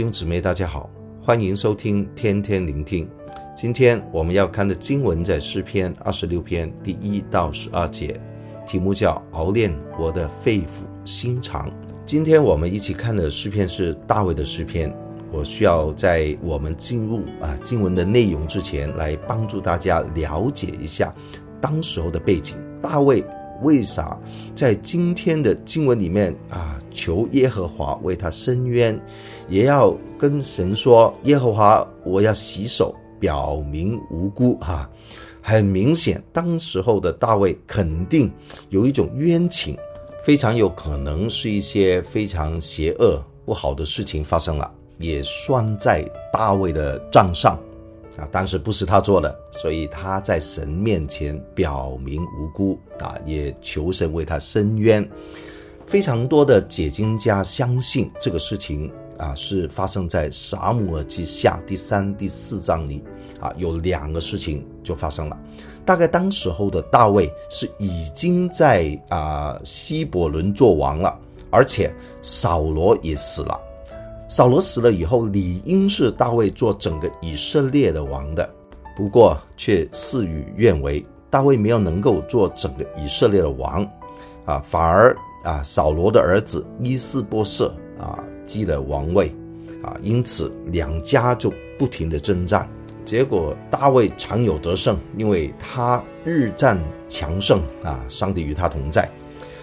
弟兄姊妹，大家好，欢迎收听天天聆听。今天我们要看的经文在诗篇二十六篇第一到十二节，题目叫“熬炼我的肺腑心肠”。今天我们一起看的诗篇是大卫的诗篇。我需要在我们进入啊经文的内容之前，来帮助大家了解一下当时候的背景。大卫为啥在今天的经文里面啊求耶和华为他伸冤，也要跟神说耶和华，我要洗手，表明无辜哈。很明显，当时候的大卫肯定有一种冤情，非常有可能是一些非常邪恶不好的事情发生了。也算在大卫的账上，啊，但是不是他做的，所以他在神面前表明无辜啊，也求神为他伸冤。非常多的解经家相信这个事情啊是发生在撒母耳记下第三、第四章里啊，有两个事情就发生了。大概当时候的大卫是已经在啊希伯伦做王了，而且扫罗也死了。扫罗死了以后，理应是大卫做整个以色列的王的，不过却事与愿违，大卫没有能够做整个以色列的王，啊，反而啊扫罗的儿子伊施波设啊继了王位，啊，因此两家就不停的征战，结果大卫常有得胜，因为他日战强胜啊，上帝与他同在，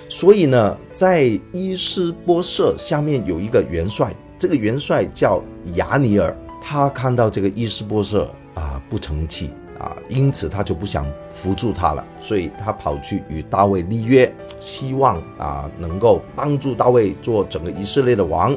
所以呢，在伊施波设下面有一个元帅。这个元帅叫亚尼尔，他看到这个伊斯波设啊不成器啊，因此他就不想扶助他了，所以他跑去与大卫立约，希望啊能够帮助大卫做整个以色列的王。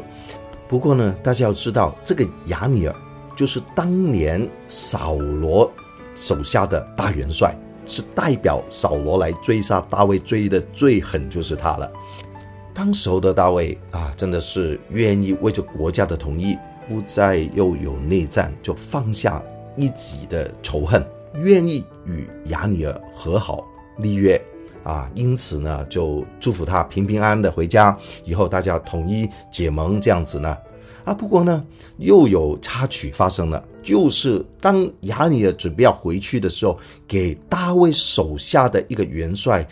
不过呢，大家要知道，这个亚尼尔就是当年扫罗手下的大元帅，是代表扫罗来追杀大卫，追的最狠就是他了。当时候的大卫啊，真的是愿意为着国家的统一，不再又有内战，就放下一己的仇恨，愿意与亚尼尔和好立约啊，因此呢，就祝福他平平安安的回家，以后大家统一结盟这样子呢。啊，不过呢，又有插曲发生了，就是当亚尼尔准备要回去的时候，给大卫手下的一个元帅，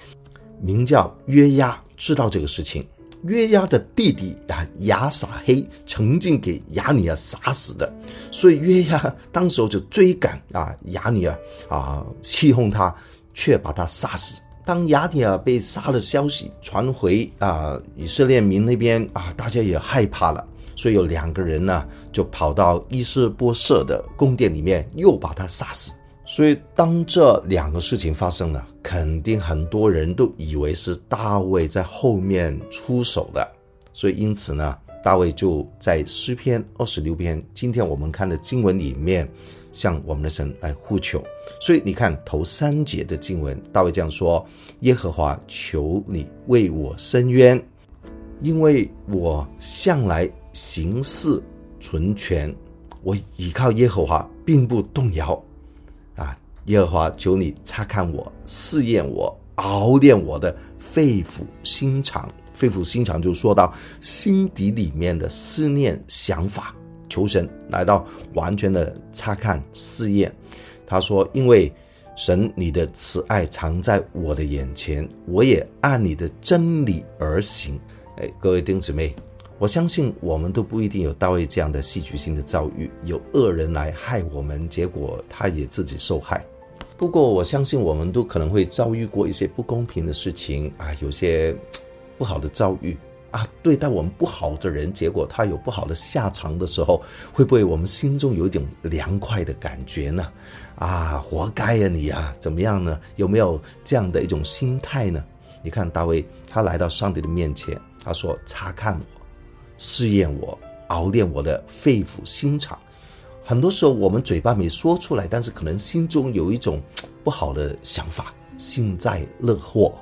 名叫约押。知道这个事情，约押的弟弟啊亚撒黑曾经给亚尼尔杀死的，所以约押当时候就追赶啊亚尼尔啊气哄他，却把他杀死。当亚尼尔被杀的消息传回啊以色列民那边啊，大家也害怕了，所以有两个人呢就跑到伊施波设的宫殿里面，又把他杀死。所以，当这两个事情发生了，肯定很多人都以为是大卫在后面出手的。所以，因此呢，大卫就在诗篇二十六篇，今天我们看的经文里面，向我们的神来呼求。所以，你看头三节的经文，大卫这样说：“耶和华，求你为我伸冤，因为我向来行事纯全，我倚靠耶和华，并不动摇。”耶和华，求你察看我，试验我，熬炼我的肺腑心肠。肺腑心肠就说到心底里面的思念想法，求神来到完全的察看试验。他说：“因为神你的慈爱常在我的眼前，我也按你的真理而行。”哎，各位弟兄姊妹。我相信我们都不一定有大卫这样的戏剧性的遭遇，有恶人来害我们，结果他也自己受害。不过我相信我们都可能会遭遇过一些不公平的事情啊，有些不好的遭遇啊，对待我们不好的人，结果他有不好的下场的时候，会不会我们心中有一种凉快的感觉呢？啊，活该呀你啊，怎么样呢？有没有这样的一种心态呢？你看大卫，他来到上帝的面前，他说：“查看我。”试验我，熬炼我的肺腑心肠。很多时候，我们嘴巴没说出来，但是可能心中有一种不好的想法，幸灾乐祸。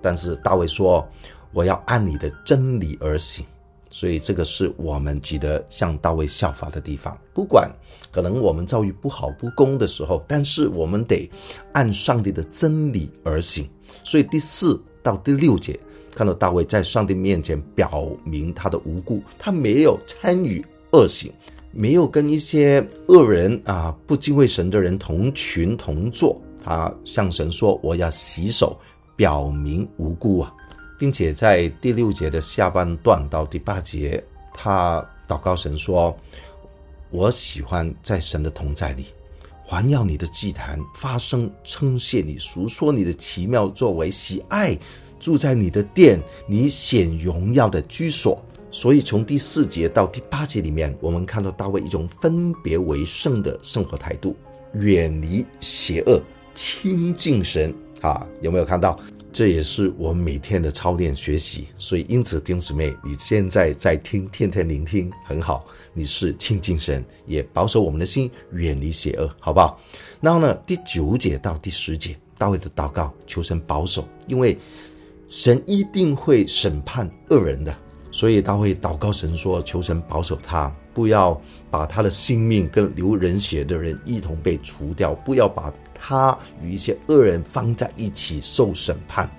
但是大卫说：“我要按你的真理而行。”所以，这个是我们值得向大卫效法的地方。不管可能我们遭遇不好不公的时候，但是我们得按上帝的真理而行。所以，第四到第六节。看到大卫在上帝面前表明他的无辜，他没有参与恶行，没有跟一些恶人啊、不敬畏神的人同群同坐。他向神说：“我要洗手，表明无辜啊，并且在第六节的下半段到第八节，他祷告神说：‘我喜欢在神的同在里，环绕你的祭坛，发声称谢你，述说你的奇妙作为，喜爱住在你的殿，你显荣耀的居所。’所以从第四节到第八节里面，我们看到大卫一种分别为圣的生活态度，远离邪恶。”亲近神啊，有没有看到？这也是我们每天的操练学习。所以，因此，弟兄姊妹，你现在在听，天天聆听，很好。你是亲近神，也保守我们的心，远离邪恶，好不好？然后呢，第九节到第十节，大卫的祷告，求神保守，因为神一定会审判恶人的。所以，大卫祷告神说：“求神保守他，不要把他的性命跟流人血的人一同被除掉，不要把。”他与一些恶人放在一起受审判，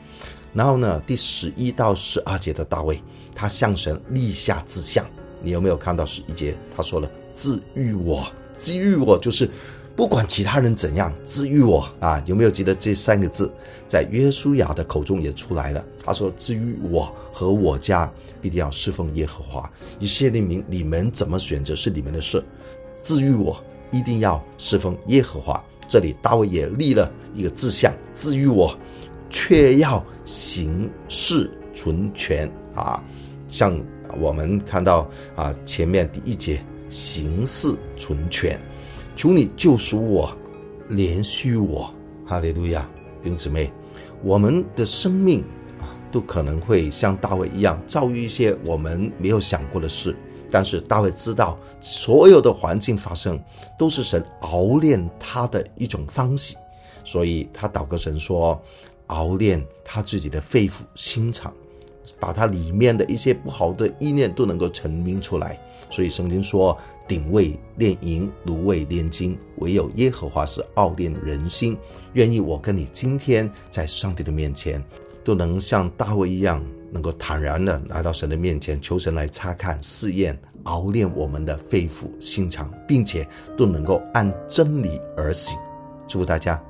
然后呢，第十一到十二节的大卫，他向神立下志向。你有没有看到十一节？他说了：“自愈我，自愈我，就是不管其他人怎样，治愈我啊！”有没有记得这三个字？在约书亚的口中也出来了。他说：“治愈我和我家，必定要侍奉耶和华。以色列民，你们怎么选择是你们的事。治愈我，一定要侍奉耶和华。”这里大卫也立了一个志向，治愈我，却要行事存全啊！像我们看到啊，前面第一节行事存全，求你救赎我，怜恤我，哈利路亚！弟兄姊妹，我们的生命啊，都可能会像大卫一样遭遇一些我们没有想过的事。但是大卫知道，所有的环境发生都是神熬炼他的一种方式，所以他祷告神说，熬炼他自己的肺腑心肠，把它里面的一些不好的意念都能够陈明出来。所以圣经说，鼎位炼银，炉位炼金，唯有耶和华是熬炼人心。愿意我跟你今天在上帝的面前，都能像大卫一样。能够坦然的来到神的面前，求神来察看、试验、熬炼我们的肺腑心肠，并且都能够按真理而行。祝福大家。